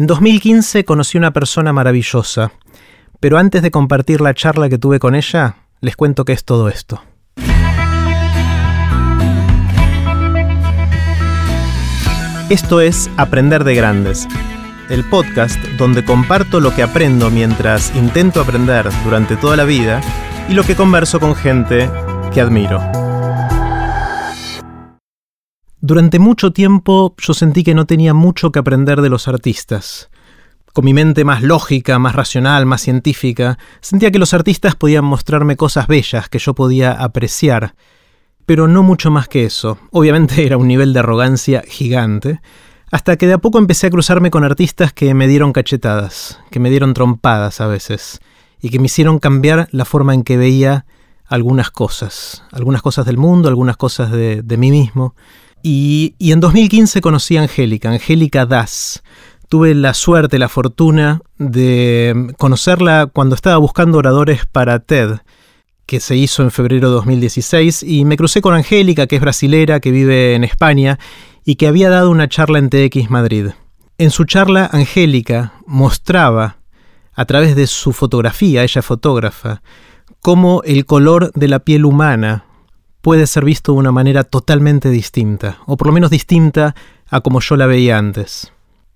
En 2015 conocí una persona maravillosa, pero antes de compartir la charla que tuve con ella, les cuento qué es todo esto. Esto es Aprender de Grandes, el podcast donde comparto lo que aprendo mientras intento aprender durante toda la vida y lo que converso con gente que admiro. Durante mucho tiempo yo sentí que no tenía mucho que aprender de los artistas. Con mi mente más lógica, más racional, más científica, sentía que los artistas podían mostrarme cosas bellas que yo podía apreciar, pero no mucho más que eso. Obviamente era un nivel de arrogancia gigante, hasta que de a poco empecé a cruzarme con artistas que me dieron cachetadas, que me dieron trompadas a veces, y que me hicieron cambiar la forma en que veía algunas cosas, algunas cosas del mundo, algunas cosas de, de mí mismo. Y, en 2015 conocí a Angélica, Angélica Das. Tuve la suerte, la fortuna de conocerla cuando estaba buscando oradores para TED, que se hizo en febrero de 2016, y me crucé con Angélica, que es brasilera, que vive en España, y que había dado una charla en TX Madrid. En su charla, Angélica mostraba, a través de su fotografía, ella fotógrafa, cómo el color de la piel humana puede ser visto de una manera totalmente distinta, o por lo menos distinta a como yo la veía antes.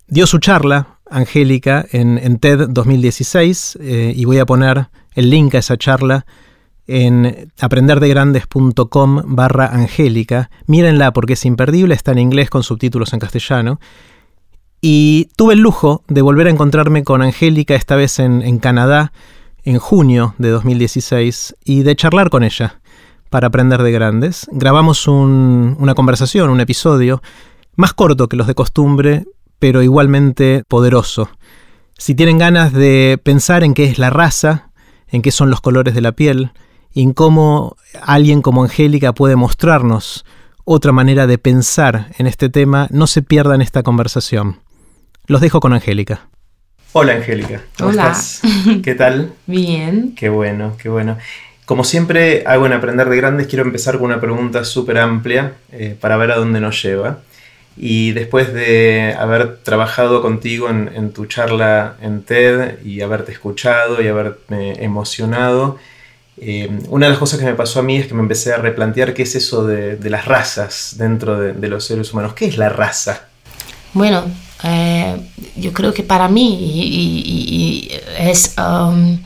Dio su charla, Angélica, en, TED 2016, eh, y voy a poner el link a esa charla en aprenderdegrandes.com barra Angélica. Mírenla porque es imperdible, está en inglés con subtítulos en castellano. Y tuve el lujo de volver a encontrarme con Angélica, esta vez en Canadá, en junio de 2016, y de charlar con ella para aprender de grandes. Grabamos una conversación, un episodio, más corto que los de costumbre, pero igualmente poderoso. Si tienen ganas de pensar en qué es la raza, en qué son los colores de la piel, y en cómo alguien como Angélica puede mostrarnos otra manera de pensar en este tema, no se pierdan esta conversación. Los dejo con Angélica. Hola Angélica, ¿cómo Hola. estás? ¿Qué tal? Bien. Qué bueno, qué bueno. Como siempre hago en Aprender de Grandes, quiero empezar con una pregunta súper amplia eh, para ver a dónde nos lleva. Y después de haber trabajado contigo en, tu charla en TED y haberte escuchado y haberme emocionado, eh, una de las cosas que me pasó a mí es que me empecé a replantear qué es eso de, las razas dentro de, los seres humanos. ¿Qué es la raza? Bueno, eh, yo creo que para mí es... Um,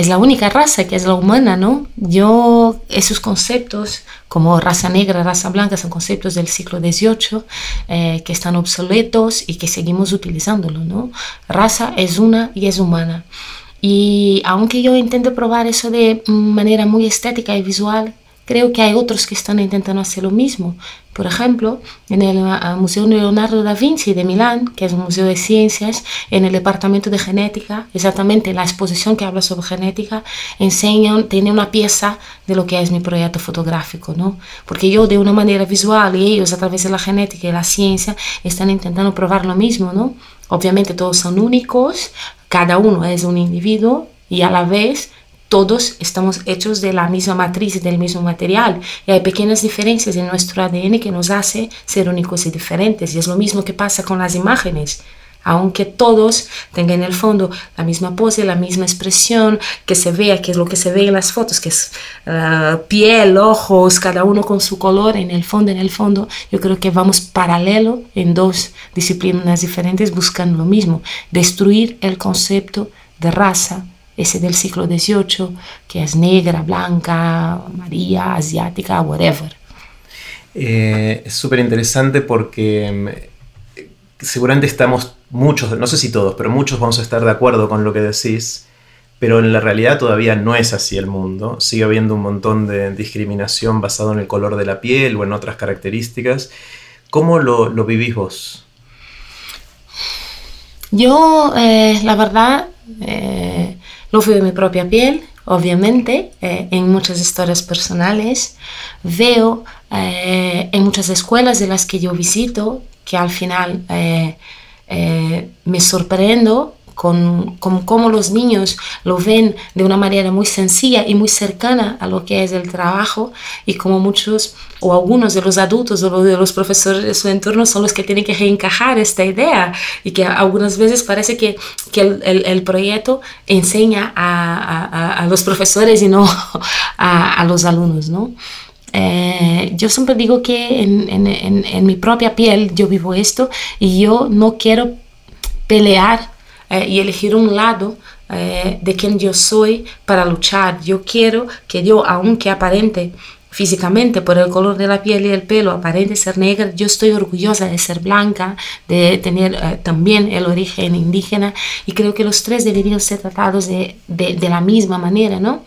es la única raza que es la humana, ¿no? Yo, esos conceptos como raza negra, raza blanca, son conceptos del siglo XVIII eh, que están obsoletos y que seguimos utilizándolo, ¿no? Raza es una y es humana. Y aunque yo intento probar eso de manera muy estética y visual, creo que hay otros que están intentando hacer lo mismo. Por ejemplo, en el ah, Museo Leonardo da Vinci de Milán, que es un museo de ciencias, en el departamento de genética, exactamente la exposición que habla sobre genética, enseñan, tiene una pieza de lo que es mi proyecto fotográfico, ¿no? Porque yo de una manera visual y ellos a través de la genética y la ciencia están intentando probar lo mismo, ¿no? Obviamente todos son únicos, cada uno es un individuo y a la vez todos estamos hechos de la misma matriz y del mismo material. Y hay pequeñas diferencias en nuestro ADN que nos hace ser únicos y diferentes. Y es lo mismo que pasa con las imágenes. Aunque todos tengan en el fondo la misma pose, la misma expresión, que se vea, que es lo que se ve en las fotos, que es uh, piel, ojos, cada uno con su color, en el fondo, en el fondo, yo creo que vamos paralelo en dos disciplinas diferentes buscando lo mismo, destruir el concepto de raza, ese del siglo XVIII, que es negra, blanca, amarilla, asiática, whatever. Eh, es súper interesante porque mm, seguramente estamos muchos, no sé si todos, pero muchos vamos a estar de acuerdo con lo que decís, pero en la realidad todavía no es así el mundo. Sigue habiendo un montón de discriminación basado en el color de la piel o en otras características. ¿Cómo lo, lo vivís vos? Yo, eh, la verdad, eh, lo veo en mi propia piel, obviamente, eh, en muchas historias personales. Veo eh, en muchas escuelas de las que yo visito que al final eh, me sorprendo con, con cómo los niños lo ven de una manera muy sencilla y muy cercana a lo que es el trabajo y como muchos o algunos de los adultos o de los profesores de su entorno son los que tienen que reencajar esta idea y que algunas veces parece que, que el, el, el, proyecto enseña a, a, a, los profesores y no a, a los alumnos, ¿no? Eh, yo siempre digo que en, en, en, en, mi propia piel yo vivo esto y yo no quiero pelear eh, y elegir un lado eh, de quien yo soy para luchar. Yo quiero que yo, aunque aparente físicamente por el color de la piel y el pelo aparente ser negra, yo estoy orgullosa de ser blanca, de tener eh, también el origen indígena y creo que los tres deberían ser tratados de, de, de la misma manera, ¿no?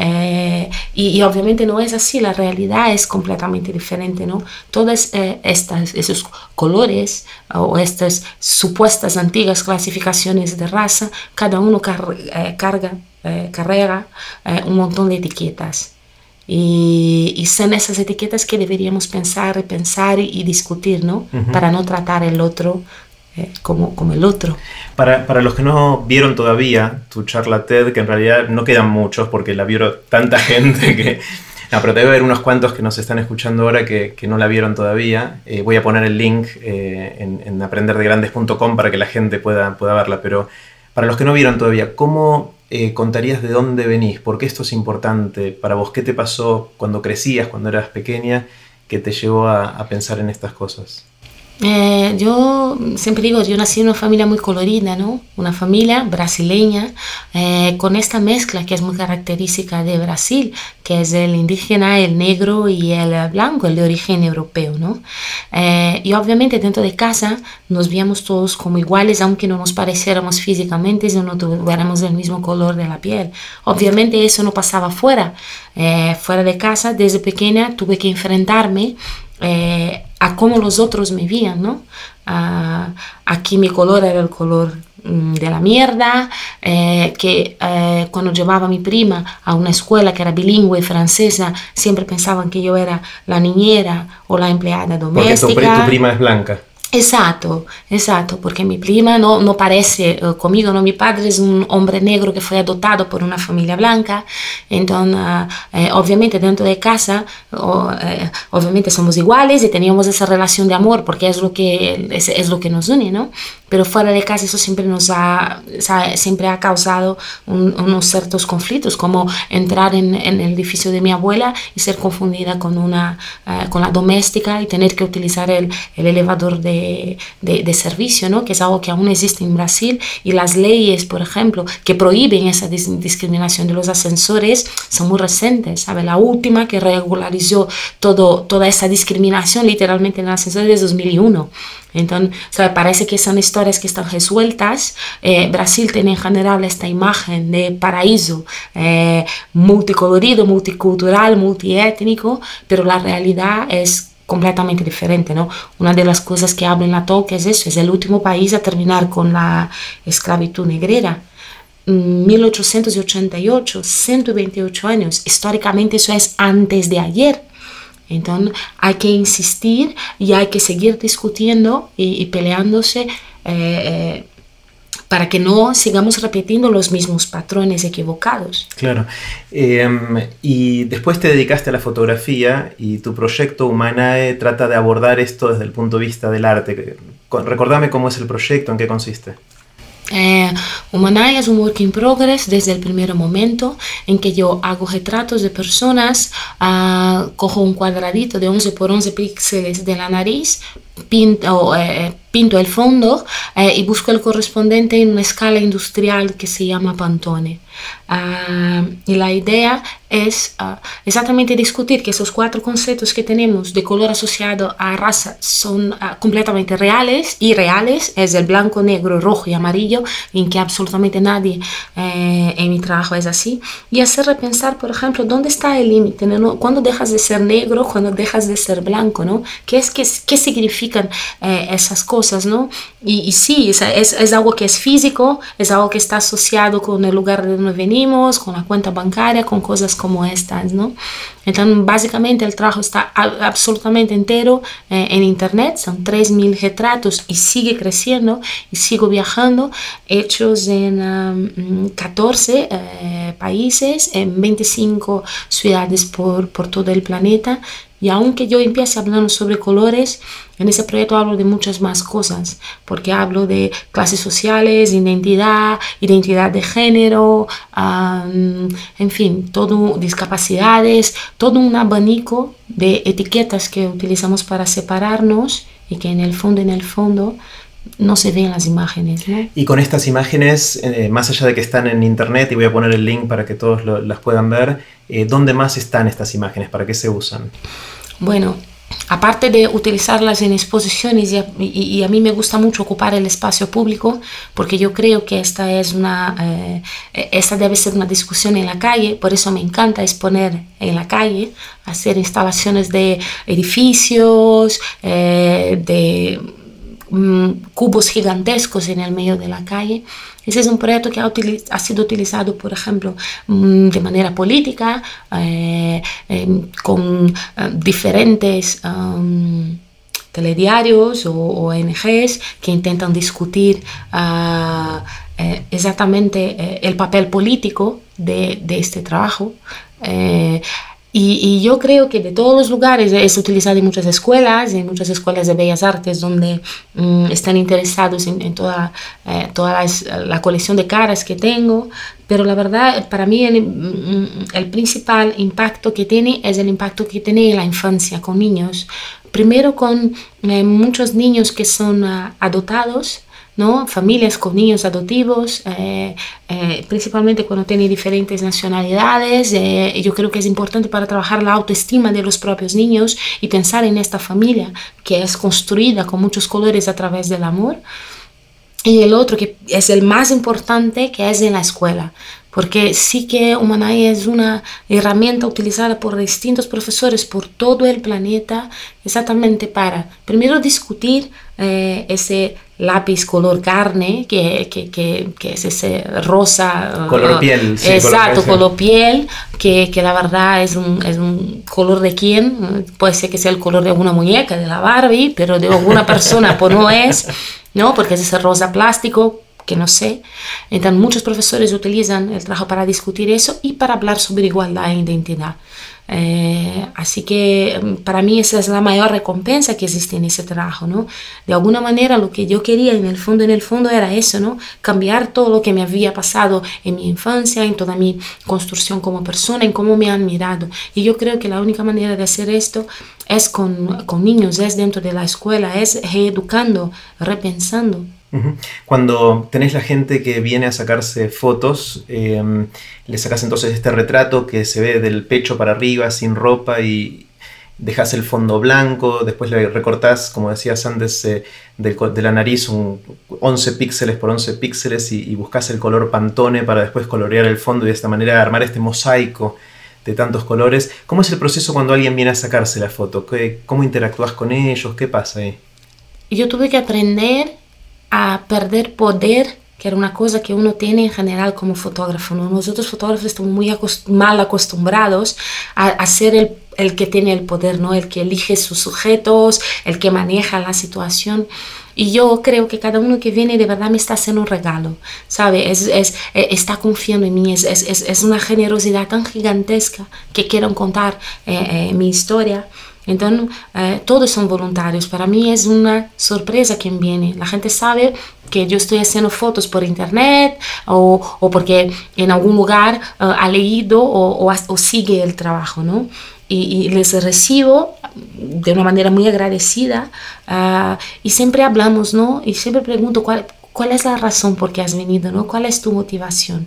Eh, y, y, obviamente no es así, la realidad es completamente diferente, ¿no? Todas eh, estas, esos colores o estas supuestas antiguas clasificaciones de raza, cada uno car eh, carga, carrera un montón de etiquetas. Y, y, son esas etiquetas que deberíamos pensar, repensar y, y discutir, ¿no? Uh -huh. Para no tratar el otro eh, como, el otro. Para, para, los que no vieron todavía tu charla TED, que en realidad no quedan muchos porque la vieron tanta gente que... No, pero debe haber unos cuantos que nos están escuchando ahora que, que no la vieron todavía. Eh, voy a poner el link eh, en, en aprenderdegrandes.com para que la gente pueda, pueda verla. Pero para los que no vieron todavía, ¿cómo contarías de dónde venís? ¿Por qué esto es importante para vos? ¿Qué te pasó cuando crecías, cuando eras pequeña, que te llevó a, a pensar en estas cosas? Eh, yo siempre digo, yo nací en una familia muy colorida, ¿no? Una familia brasileña eh, con esta mezcla que es muy característica de Brasil, que es el indígena, el negro y el blanco, el de origen europeo, ¿no? Eh, y obviamente dentro de casa nos veíamos todos como iguales, aunque no nos pareciéramos físicamente y no tuviéramos el mismo color de la piel. Obviamente eso no pasaba fuera. Eh, fuera de casa, desde pequeña tuve que enfrentarme eh, a cómo los otros me veían, ¿no? Uh, aquí mi color era el color mm, de la mierda, eh, que eh, cuando llevaba a mi prima a una escuela que era bilingüe francesa, siempre pensaban que yo era la niñera o la empleada doméstica. Porque tu, tu prima es blanca. Exacto, exacto, porque mi prima no, no parece uh, conmigo, ¿no? mi padre es un hombre negro que fue adoptado por una familia blanca, entonces uh, obviamente dentro de casa obviamente somos iguales y teníamos esa relación de amor porque es lo que, es, es, lo que nos une, ¿no? pero fuera de casa eso siempre nos ha, siempre ha causado un, unos ciertos conflictos, como entrar en, en, el edificio de mi abuela y ser confundida con, una, con la doméstica y tener que utilizar el, el elevador de de, servicio, ¿no? que es algo que aún existe en Brasil, y las leyes, por ejemplo, que prohíben esa discriminación de los ascensores son muy recientes. ¿sabe? La última que regularizó todo, toda esa discriminación literalmente en el ascensor es 2001. Entonces, ¿sabe? parece que son historias que están resueltas. Eh, Brasil tiene en general esta imagen de paraíso eh, multicolorido, multicultural, multiétnico, pero la realidad es completamente diferente, ¿no? Una de las cosas que hablo en la talk es eso, es el último país a terminar con la esclavitud negrera. 1888, 128 años, históricamente eso es antes de ayer. Entonces hay que insistir y hay que seguir discutiendo y, y peleándose eh, eh, para que no sigamos repitiendo los mismos patrones equivocados. Claro. Eh, y después te dedicaste a la fotografía y tu proyecto Humanae trata de abordar esto desde el punto de vista del arte. Recordame cómo es el proyecto, en qué consiste. Eh, Humanae es un work in progress desde el primer momento en que yo hago retratos de personas, uh, cojo un cuadradito de 11 por 11 píxeles de la nariz, pinto, eh, pinto el fondo eh, y busco el correspondiente en una escala industrial que se llama Pantone. Uh, y la idea es uh, exactamente discutir que esos cuatro conceptos que tenemos de color asociado a raza son uh, completamente reales y reales, es el blanco, negro, rojo y amarillo, en que absolutamente nadie eh, en mi trabajo es así, y hacer repensar, por ejemplo, dónde está el límite, ¿no? ¿Cuándo dejas de ser negro? ¿Cuándo dejas de ser blanco? ¿no? ¿Qué, es, qué, qué significa significan eh, esas cosas, ¿no? Y, sí, es, es, algo que es físico, es algo que está asociado con el lugar de venimos, con la cuenta bancaria, con cosas como estas, ¿no? Entonces, básicamente el trabajo está absolutamente entero eh, en Internet, son 3.000 retratos y sigue creciendo y sigo viajando, hechos en 14 um, eh, países, en 25 ciudades por, por todo el planeta y aunque yo empiece hablando sobre colores, en ese proyecto hablo de muchas más cosas, porque hablo de clases sociales, identidad, identidad de género, en fin, todo, discapacidades, todo un abanico de etiquetas que utilizamos para separarnos y que en el fondo, en el fondo, no se ven las imágenes. Y con estas imágenes, eh, más allá de que están en internet, y voy a poner el link para que todos las puedan ver, eh, ¿dónde más están estas imágenes? ¿Para qué se usan? Bueno, aparte de utilizarlas en exposiciones, y a, mí me gusta mucho ocupar el espacio público, porque yo creo que esta, es una, eh, esta debe ser una discusión en la calle, por eso me encanta exponer en la calle, hacer instalaciones de edificios, de Mm, cubos gigantescos en el medio de la calle. Ese es un proyecto que ha, sido utilizado, por ejemplo, mm, de manera política, eh, em, con eh, diferentes telediarios o ONGs que intentan discutir ah, eh, exactamente el papel político de, de este trabajo. Y, yo creo que de todos los lugares es utilizado en muchas escuelas, en muchas escuelas de bellas artes donde mm, están interesados en, toda, eh, toda la, colección de caras que tengo, pero la verdad para mí el, mm, el, principal impacto que tiene es el impacto que tiene en la infancia con niños. Primero con eh, muchos niños que son uh, adoptados ¿no? familias con niños adoptivos, eh, eh, principalmente cuando tienen diferentes nacionalidades. Eh, yo creo que es importante para trabajar la autoestima de los propios niños y pensar en esta familia que es construida con muchos colores a través del amor. Y el otro que es el más importante, que es en la escuela porque sí que Humanay es una herramienta utilizada por distintos profesores por todo el planeta exactamente para, primero, discutir eh, ese lápiz color carne, que, que, que, es ese rosa. Color uh, piel. Sí, exacto, color, piel, que, que, la verdad es un, es un color de quién. Puede ser que sea el color de una muñeca, de la Barbie, pero de alguna persona pues no es, ¿no? Porque es ese rosa plástico que no sé. Entonces muchos profesores utilizan el trabajo para discutir eso y para hablar sobre igualdad e identidad. Eh, así que mm, para mí esa es la mayor recompensa que existe en ese trabajo, ¿no? De alguna manera lo que yo quería en el fondo, en el fondo era eso, ¿no? Cambiar todo lo que me había pasado en mi infancia, en toda mi construcción como persona, en cómo me han mirado. Y yo creo que la única manera de hacer esto es con, con niños, es dentro de la escuela, es reeducando, repensando. Cuando tenés la gente que viene a sacarse fotos, em, le sacas entonces este retrato que se ve del pecho para arriba, sin ropa y dejas el fondo blanco, después le recortás, como decías antes, eh, de la nariz un 11 píxeles por 11 píxeles y, buscas el color pantone para después colorear el fondo y de esta manera armar este mosaico de tantos colores. ¿Cómo es el proceso cuando alguien viene a sacarse la foto? ¿Cómo interactúas con ellos? ¿Qué pasa ahí? Yo tuve que aprender a perder poder, que era una cosa que uno tiene en general como fotógrafo. Nosotros fotógrafos estamos muy mal acostumbrados a, ser el, el, que tiene el poder, ¿no? el que elige sus sujetos, el que maneja la situación. Y yo creo que cada uno que viene de verdad me está haciendo un regalo, ¿sabe? Es, es, eh, está confiando en mí, es, es, una generosidad tan gigantesca que quieren contar eh, eh, mi historia. Entonces, eh, todos son voluntarios. Para mí es una sorpresa quien viene. La gente sabe que yo estoy haciendo fotos por internet o, o porque en algún lugar eh, ha leído o, o, sigue el trabajo, ¿no? Y, les recibo de una manera muy agradecida uh, y siempre hablamos, ¿no? Y siempre pregunto cuál, cuál es la razón por qué has venido, ¿no? ¿Cuál es tu motivación?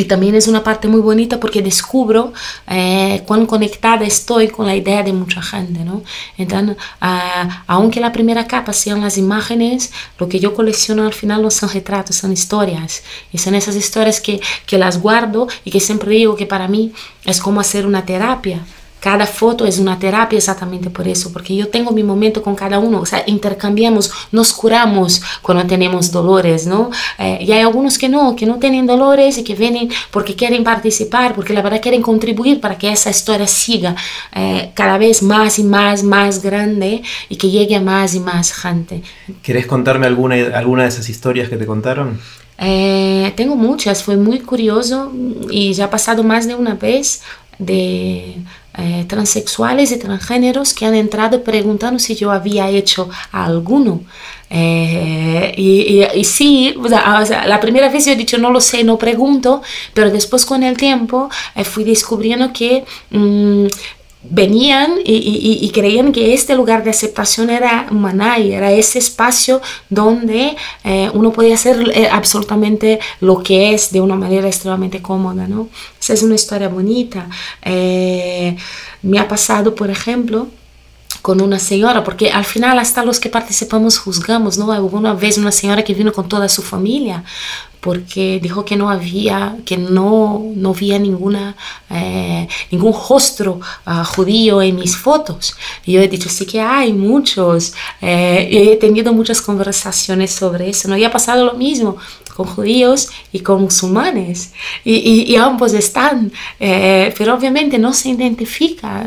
Y también es una parte muy bonita porque descubro eh, cuán conectada estoy con la idea de mucha gente, ¿no? Entonces, ah, aunque la primera capa sean las imágenes, lo que yo colecciono al final no son retratos, son historias. Y son esas historias que, que las guardo y que siempre digo que para mí es como hacer una terapia. Cada foto es una terapia exactamente por eso, porque yo tengo mi momento con cada uno, o sea, intercambiamos, nos curamos cuando tenemos dolores, ¿no? Eh, y hay algunos que no, que no tienen dolores y que vienen porque quieren participar, porque la verdad quieren contribuir para que esa historia siga eh, cada vez más y más, más grande y que llegue a más y más gente. ¿Querés contarme alguna, alguna de esas historias que te contaron? Eh, tengo muchas, fue muy curioso y ya ha pasado más de una vez de eh, transexuales y transgéneros que han entrado preguntando si yo había hecho alguno. Eh, y, sí, la primera vez yo he dicho no lo sé, no pregunto, pero después con el tiempo fui descubriendo que mm, venían y, creían que este lugar de aceptación era Manay, era ese espacio donde eh, uno podía hacer eh, absolutamente lo que es de una manera extremadamente cómoda, ¿no? Esa es una historia bonita. Eh, me ha pasado, por ejemplo, con una señora, porque al final hasta los que participamos juzgamos, ¿no? Hubo una vez una señora que vino con toda su familia, porque dijo que no había, que no, no había ninguna, eh, ningún rostro ah, judío en mis fotos. Y yo he dicho, sí que hay muchos. Eh, y he tenido muchas conversaciones sobre eso. ¿no? Y ha pasado lo mismo con judíos y con musulmanes. Y, y, ambos están, eh, pero obviamente no se identifica.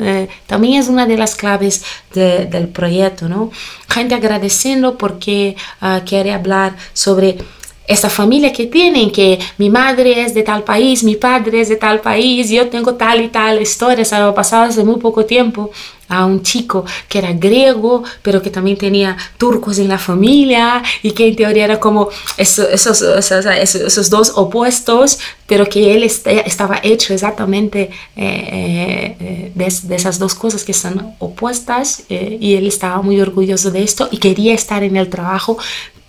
también es una de las claves del proyecto. ¿no? Gente agradeciendo porque ah, quiere hablar sobre esa familia que tienen, que mi madre es de tal país, mi padre es de tal país, yo tengo tal y tal historia. Se ha pasado hace muy poco tiempo a un chico que era griego, pero que también tenía turcos en la familia y que en teoría era como esos, esos, esos, dos opuestos, pero que él estaba hecho exactamente eh, eh, de, esas dos cosas que están opuestas eh, y él estaba muy orgulloso de esto y quería estar en el trabajo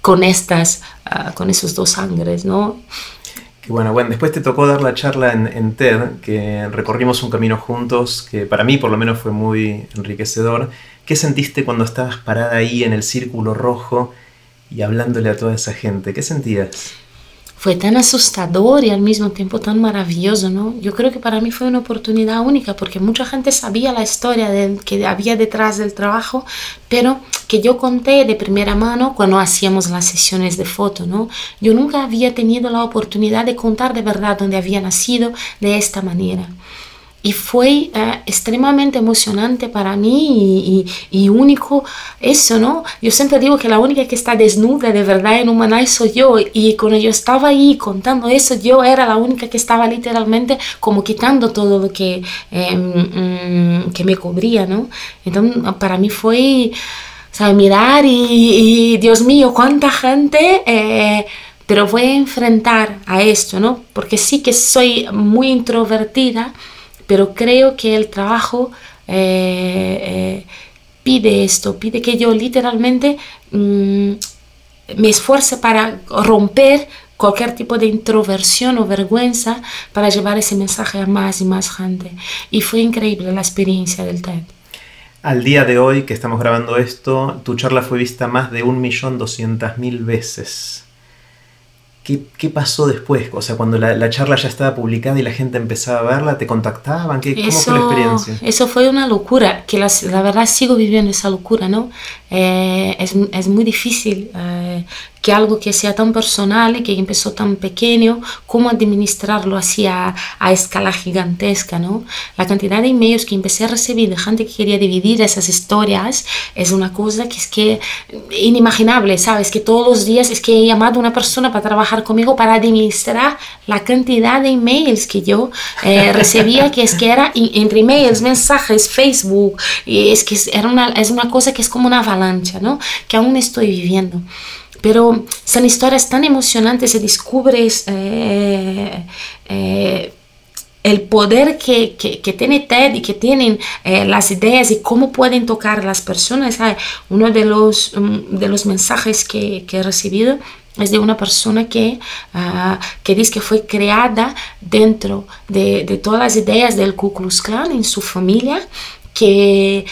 con estas, ah, con esos dos sangres, ¿no? bueno, bueno, después te tocó dar la charla en, en, TED, que recorrimos un camino juntos, que para mí por lo menos fue muy enriquecedor. ¿Qué sentiste cuando estabas parada ahí en el círculo rojo y hablándole a toda esa gente? ¿Qué sentías? Fue tan asustador y al mismo tiempo tan maravilloso, ¿no? Yo creo que para mí fue una oportunidad única porque mucha gente sabía la historia que había detrás del trabajo, pero que yo conté de primera mano cuando hacíamos las sesiones de foto, ¿no? Yo nunca había tenido la oportunidad de contar de verdad dónde había nacido de esta manera y fue eh, extremadamente emocionante para mí y, único eso, ¿no? Yo siempre digo que la única que está desnuda de verdad en Humanay soy yo y cuando yo estaba ahí contando eso, yo era la única que estaba literalmente como quitando todo lo que, mm, que me cubría, ¿no? Entonces para mí fue, o mirar y, Dios mío, cuánta gente... Eh, pero voy a enfrentar a esto, ¿no? Porque sí que soy muy introvertida, pero creo que el trabajo eh, eh, pide esto, pide que yo literalmente mm, me esfuerce para romper cualquier tipo de introversión o vergüenza para llevar ese mensaje a más y más gente. Y fue increíble la experiencia del TED. Al día de hoy que estamos grabando esto, tu charla fue vista más de 1.200.000 veces. ¿Qué, pasó después? O sea, cuando la, charla ya estaba publicada y la gente empezaba a verla, ¿te contactaban? ¿Qué, ¿Cómo fue la experiencia? Eso fue una locura, que la verdad sigo viviendo esa locura, ¿no? Eh, es, es, muy difícil eh, que algo que sea tan personal y que empezó tan pequeño, cómo administrarlo así a, a, escala gigantesca, ¿no? La cantidad de emails que empecé a recibir de gente que quería dividir esas historias es una cosa que es que inimaginable, ¿sabes? Que todos los días es que he llamado a una persona para trabajar conmigo para administrar la cantidad de emails que yo eh, recibía, que es que era entre emails, mensajes, Facebook, y es que era una, es una cosa que es como una avalancha, ¿no? Que aún estoy viviendo pero son historias tan emocionantes y descubres eh, eh, el poder que, que, tiene TED y que tienen eh, las ideas y cómo pueden tocar las personas. Uno de los, mm, de los mensajes que, he recibido es de una persona que, ah, que dice que fue creada dentro de, de, todas las ideas del Ku Klux Klan en su familia que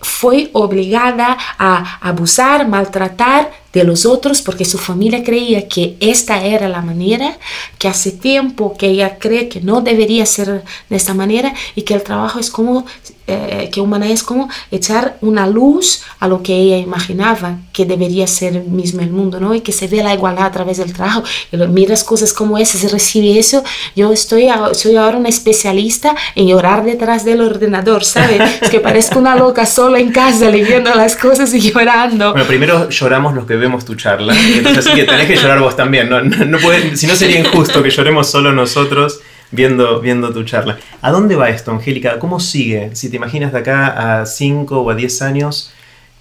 fue obligada a abusar, maltratar de los otros porque su familia creía que esta era la manera, que hace tiempo que ella cree que no debería ser de esta manera y que el trabajo es como, eh, que humana es como echar una luz a lo que ella imaginaba que debería ser mismo el mundo, ¿no? Y que se ve la igualdad a través del trabajo. Y miras cosas como esas, recibe eso. Yo estoy, soy ahora una especialista en llorar detrás del ordenador, ¿sabes? es que parezco una loca sola en casa leyendo las cosas y llorando. Bueno, primero lloramos los que vemos tu charla. Entonces, así que tenés que llorar vos también. No, no, si no sería injusto que lloremos solo nosotros viendo, viendo tu charla. ¿A dónde va esto, Angélica? ¿Cómo sigue? Si te imaginas de acá a 5 o a 10 años,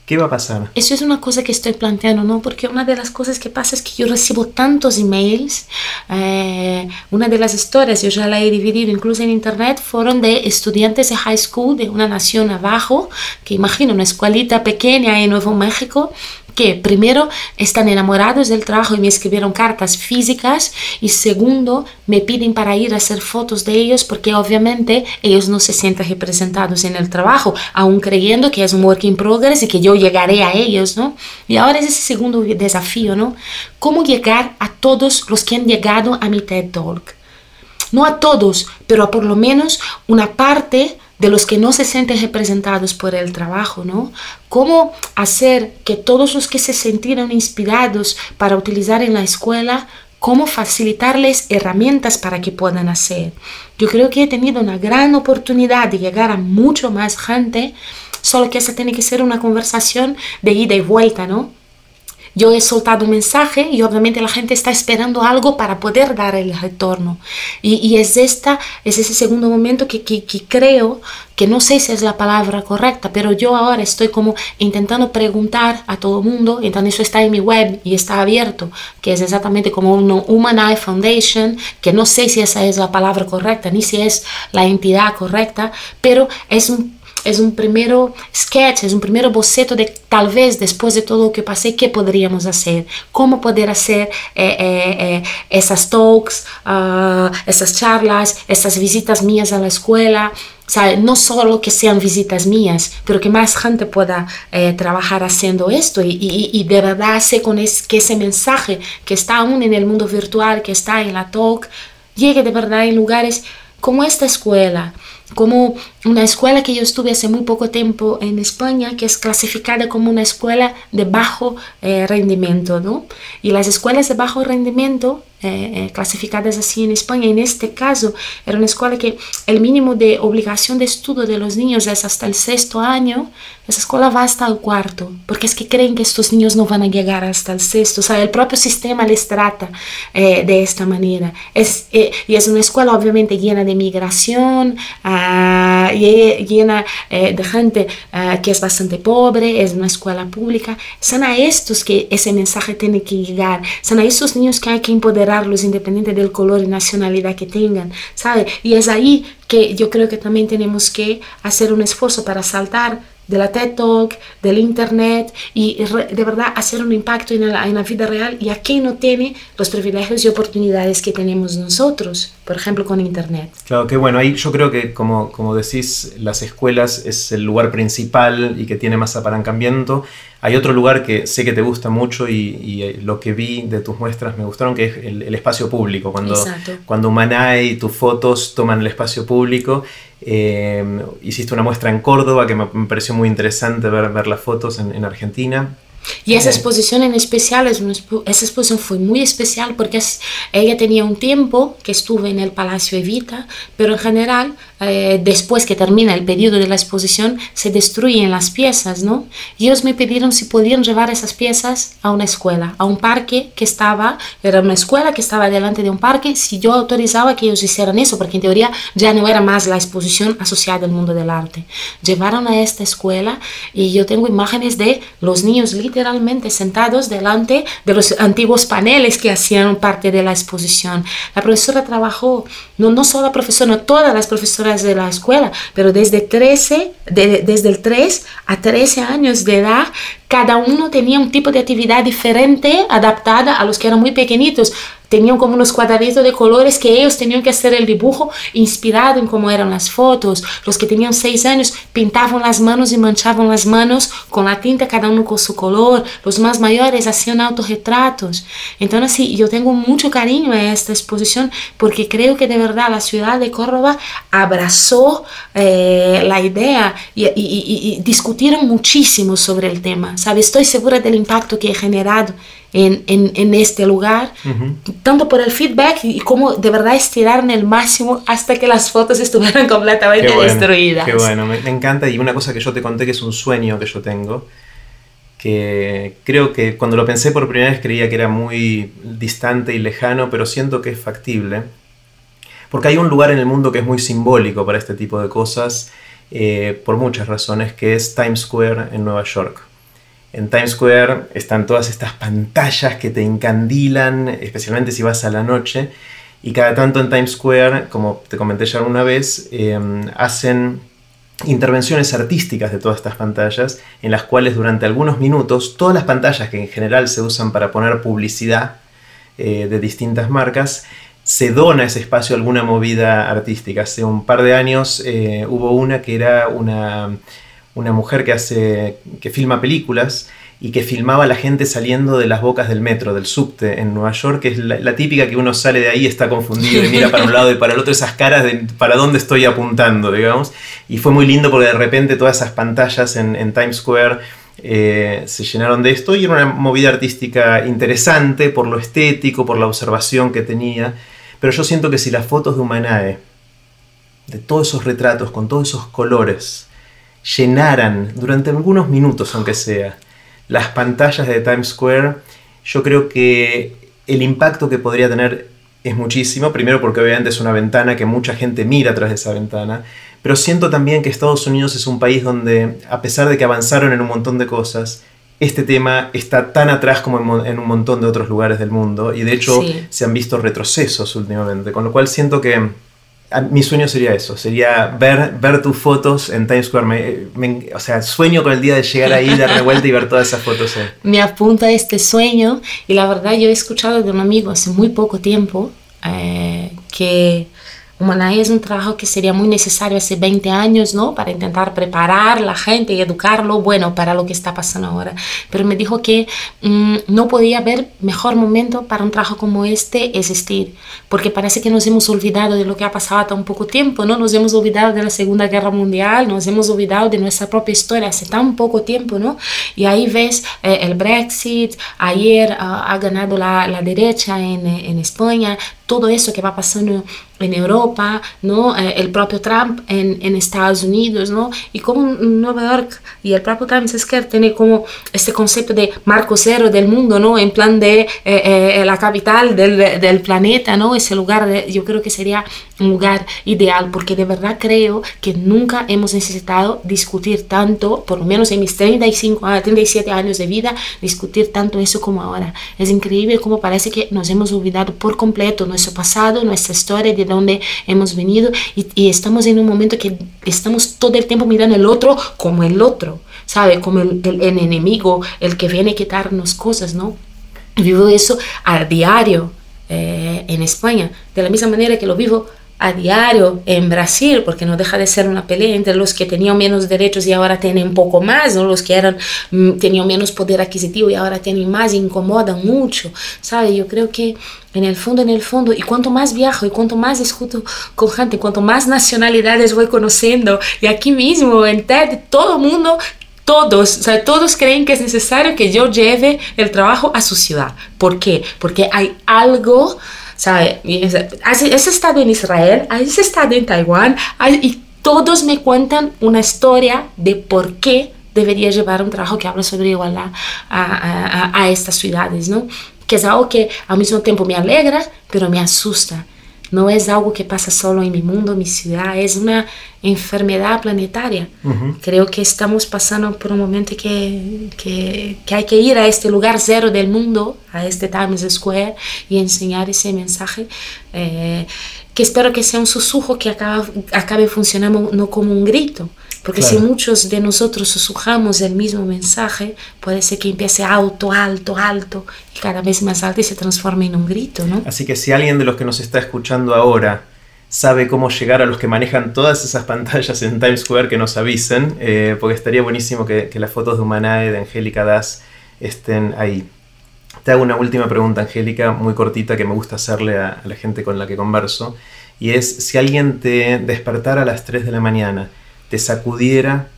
¿Qué va a pasar? Eso es una cosa que estoy planteando, ¿no? Porque una de las cosas que pasa es que yo recibo tantos emails. Eh, una de las historias, yo ya la he dividido incluso en internet, fueron de estudiantes de high school de una nación abajo, que imagino una escuelita pequeña en Nuevo México, que primero están enamorados del trabajo y me escribieron cartas físicas y segundo me piden para ir a hacer fotos de ellos porque obviamente ellos no se sienten representados en el trabajo, aún creyendo que es un work in progress y que yo llegaré a ellos, ¿no? Y ahora es ese segundo desafío, ¿no? ¿Cómo llegar a todos los que han llegado a mi TED Talk? No a todos, pero a por lo menos una parte de los que no se sienten representados por el trabajo, ¿no? Cómo hacer que todos los que se sintieron inspirados para utilizar en la escuela, cómo facilitarles herramientas para que puedan hacer. Yo creo que he tenido una gran oportunidad de llegar a mucho más gente, solo que esa tiene que ser una conversación de ida y vuelta, ¿no? Yo he soltado un mensaje y obviamente la gente está esperando algo para poder dar el retorno. Y, es, esta, es ese segundo momento que, que, creo que no sé si es la palabra correcta, pero yo ahora estoy como intentando preguntar a todo el mundo, entonces eso está en mi web y está abierto, que es exactamente como un Human Eye Foundation, que no sé si esa es la palabra correcta, ni si es la entidad correcta, pero es un es un primero sketch, es un primero boceto de tal vez después de todo lo que pasé, qué podríamos hacer, cómo poder hacer eh, eh, eh, esas talks, uh, esas charlas, esas visitas mías a la escuela. sea, no solo que sean visitas mías, pero que más gente pueda trabajar haciendo esto y, y, y, de verdad hacer con que ese mensaje que está aún en el mundo virtual, que está en la talk, llegue de verdad en lugares como esta escuela, como una escuela que yo estuve hace muy poco tiempo en España, que es clasificada como una escuela de bajo eh, rendimiento, ¿no? Y las escuelas de bajo rendimiento, eh, eh, clasificadas así en España, en este caso, era una escuela que el mínimo de obligación de estudio de los niños es hasta el sexto año, esa escuela va hasta el cuarto, porque es que creen que estos niños no van a llegar hasta el sexto, o sea, el propio sistema les trata de esta manera. Es, y es una escuela obviamente llena de migración, uh, llena uh, de gente uh, que es bastante pobre, es una escuela pública. Son a estos que ese mensaje tiene que llegar, son a esos niños que hay que empoderarlos independiente del color y nacionalidad que tengan, ¿sabe? Y es ahí que yo creo que también tenemos que hacer un esfuerzo para saltar de la TED Talk, del Internet y de verdad hacer un impacto en la, en la vida real y aquí no tiene los privilegios y oportunidades que tenemos nosotros, por ejemplo con Internet. Claro, que bueno, ahí yo creo que como, como decís, las escuelas es el lugar principal y que tiene más apalancamiento. Hay otro lugar que sé que te gusta mucho y, eh, lo que vi de tus muestras me gustaron, que es el, espacio público, cuando, cuando Maná y tus fotos toman el espacio público. Eh, hiciste una muestra en Córdoba que me, pareció muy interesante ver, ver las fotos en, en Argentina. Y esa exposición en especial, es esa exposición fue muy especial porque ella tenía un tiempo que estuve en el Palacio Evita, pero en general, eh, después que termina el periodo de la exposición, se destruyen las piezas, ¿no? Y ellos me pidieron si podían llevar esas piezas a una escuela, a un parque que estaba, era una escuela que estaba delante de un parque, si yo autorizaba que ellos hicieran eso, porque en teoría ya no era más la exposición asociada al mundo del arte. Llevaron a esta escuela y yo tengo imágenes de los niños literalmente sentados delante de los antiguos paneles que hacían parte de la exposición. La profesora trabajó, no, no solo la profesora, todas las profesoras de la escuela, pero desde 13, desde el 3 a 13 años de edad cada uno tenía un tipo de actividad diferente adaptada a los que eran muy pequeñitos tenían como unos cuadraditos de colores que ellos tenían que hacer el dibujo inspirado en cómo eran las fotos. Los que tenían seis años pintaban las manos y manchaban las manos con la tinta, cada uno con su color. Los más mayores hacían autorretratos. Entonces, yo tengo mucho cariño a esta exposición porque creo que de verdad la ciudad de Córdoba abrazó eh, la idea y discutieron muchísimo sobre el tema. ¿sabe? Estoy segura del impacto que he generado en, en, en este lugar, tanto por el feedback y como de verdad estirar en el máximo hasta que las fotos estuvieran completamente Qué bueno, destruidas. Qué bueno, me, me encanta y una cosa que yo te conté que es un sueño que yo tengo, que creo que cuando lo pensé por primera vez creía que era muy distante y lejano, pero siento que es factible, porque hay un lugar en el mundo que es muy simbólico para este tipo de cosas, eh, por muchas razones, que es Times Square en Nueva York. En Times Square están todas estas pantallas que te encandilan, especialmente si vas a la noche. Y cada tanto en Times Square, como te comenté ya alguna vez, eh, hacen intervenciones artísticas de todas estas pantallas, en las cuales durante algunos minutos, todas las pantallas que en general se usan para poner publicidad eh, de distintas marcas, se dona ese espacio a alguna movida artística. Hace un par de años eh, hubo una que era una una mujer que hace que filma películas y que filmaba a la gente saliendo de las bocas del metro, del subte en Nueva York, que es la, típica que uno sale de ahí está confundido y mira para un lado y para el otro, esas caras de para dónde estoy apuntando, digamos. Y fue muy lindo porque de repente todas esas pantallas en, en Times Square eh, se llenaron de esto y era una movida artística interesante por lo estético, por la observación que tenía. Pero yo siento que si las fotos de Humanae, de todos esos retratos, con todos esos colores, llenaran durante algunos minutos, aunque sea, las pantallas de Times Square, yo creo que el impacto que podría tener es muchísimo. Primero porque obviamente es una ventana que mucha gente mira tras de esa ventana. Pero siento también que Estados Unidos es un país donde, a pesar de que avanzaron en un montón de cosas, este tema está tan atrás como en, un montón de otros lugares del mundo. Y de hecho Sí. se han visto retrocesos últimamente. Con lo cual siento que mi sueño sería eso, sería ver, ver tus fotos en Times Square. Me- o sea, sueño con el día de llegar ahí, darme vuelta y ver todas esas fotos. ahí. me apunta este sueño y la verdad yo he escuchado de un amigo hace muy poco tiempo eh, que Humanae es un trabajo que sería muy necesario hace 20 años, ¿no? Para intentar preparar la gente y educarlo, bueno, para lo que está pasando ahora. Pero me dijo que mm, no podía haber mejor momento para un trabajo como este existir, porque parece que nos hemos olvidado de lo que ha pasado un poco tiempo, ¿no? Nos hemos olvidado de la Segunda Guerra Mundial, nos hemos olvidado de nuestra propia historia hace tan poco tiempo, ¿no? Y ahí ves eh, el Brexit, ayer ah, ha ganado la, la derecha en, eh, en España, todo eso que va pasando en Europa, ¿no? Eh, el propio Trump en, en, Estados Unidos, ¿no? Y como Nueva York y el propio Times Square tiene como este concepto de marco cero del mundo, ¿no? En plan de eh, eh, la capital del, del, planeta, ¿no? Ese lugar, de, yo creo que sería un lugar ideal, porque de verdad creo que nunca hemos necesitado discutir tanto, por lo menos en mis 35, 37 años de vida, discutir tanto eso como ahora. Es increíble como parece que nos hemos olvidado por completo nuestro pasado, nuestra historia, de dónde hemos venido y, estamos en un momento que estamos todo el tiempo mirando el otro como el otro, ¿sabe? Como el enemigo, el que viene a quitarnos cosas, ¿no? Vivo eso a diario eh, en España, de la misma manera que lo vivo a diario en Brasil, porque no deja de ser una pelea entre los que tenían menos derechos y ahora tienen un poco más, ¿no? los que eran, tenían menos poder adquisitivo y ahora tienen más, incomodan mucho, ¿sabe? Yo creo que en el fondo, en el fondo, y cuanto más viajo y cuanto más discuto con gente, cuanto más nacionalidades voy conociendo, y aquí mismo en TED, todo el mundo todos, o sea, todos creen que es necesario que yo lleve el trabajo a su ciudad. ¿Por qué? Porque hay algo, ¿sabe? Has, estado en Israel, has estado en Taiwán, hay, y todos me cuentan una historia de por qué debería llevar un trabajo que habla sobre igualdad a, a, a estas ciudades, ¿no? Que es algo que al mismo tiempo me alegra, pero me asusta. No es algo que pasa solo en mi mundo, mi ciudad, es una enfermedad planetaria. Uh -huh. Creo que estamos pasando por un momento que, que, que, hay que ir a este lugar cero del mundo, a este Times Square, y enseñar ese mensaje. Eh, que espero que sea un susurro que acabe, acabe funcionando no como un grito, Porque si muchos de nosotros susurramos el mismo mensaje, puede ser que empiece alto, alto, alto, y cada vez más alto y se transforme en un grito, ¿no? Así que si alguien de los que nos está escuchando ahora sabe cómo llegar a los que manejan todas esas pantallas en Times Square que nos avisen, eh, porque estaría buenísimo que, las fotos de Humanae, de Angélica Das, estén ahí. Te hago una última pregunta, Angélica, muy cortita, que me gusta hacerle a, la gente con la que converso, y es, si alguien te despertara a las 3 de la mañana, te sacudiera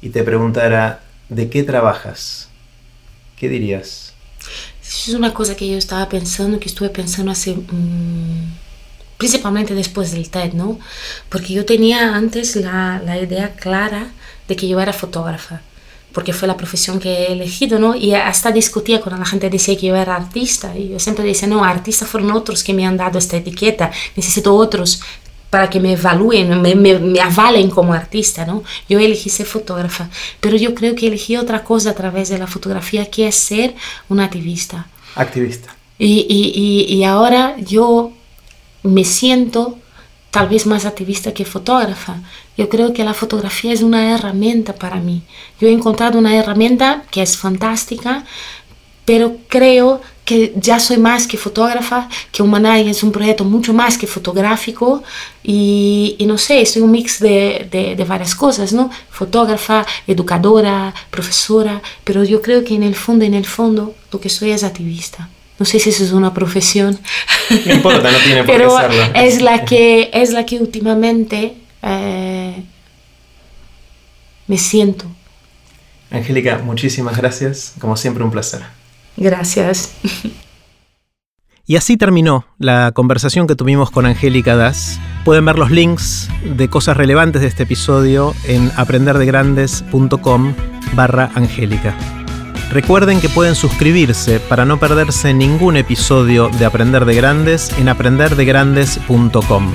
y te preguntara, ¿de qué trabajas? ¿Qué dirías? Es una cosa que yo estaba pensando, que estuve pensando hace... Mm, principalmente después del TED, ¿no? Porque yo tenía antes la, la, idea clara de que yo era fotógrafa, porque fue la profesión que he elegido, ¿no? Y hasta discutía cuando la gente decía que yo era artista, y yo siempre decía, no, artistas fueron otros que me han dado esta etiqueta, necesito otros para que me evalúen, me, me, me, avalen como artista, ¿no? Yo elegí ser fotógrafa, pero yo creo que elegí otra cosa a través de la fotografía, que es ser una activista. Activista. Y, y, y, y ahora yo me siento tal vez más activista que fotógrafa. Yo creo que la fotografía es una herramienta para mí. Yo he encontrado una herramienta que es fantástica, pero creo que ya soy más que fotógrafa, que Humanay es un proyecto mucho más que fotográfico y, y no sé, soy un mix de, de, de, varias cosas, ¿no? Fotógrafa, educadora, profesora, pero yo creo que en el fondo, en el fondo, lo que soy es activista. No sé si eso es una profesión. No importa, no tiene por Pero qué serlo. Es la que, es la que últimamente eh, me siento. Angélica, muchísimas gracias. Como siempre, un placer. Gracias. Y así terminó la conversación que tuvimos con Angélica Das. Pueden ver los links de cosas relevantes de este episodio en aprenderdegrandes.com barra Angélica. Recuerden que pueden suscribirse para no perderse ningún episodio de Aprender de Grandes en aprenderdegrandes.com.